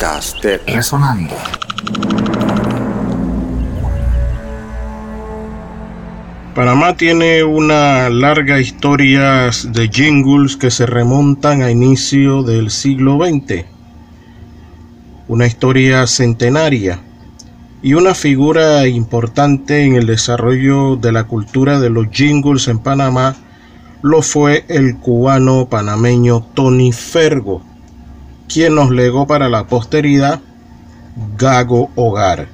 Podcast de Resonando. Panamá tiene una larga historia de jingles que se remontan a inicio del siglo XX. Una historia centenaria y una figura importante en el desarrollo de la cultura de los jingles en Panamá lo fue el cubano panameño Tony Fergo, quien nos legó para la posteridad Gago Hogar.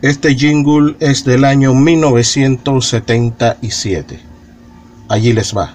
Este jingle es del año 1977. Allí les va.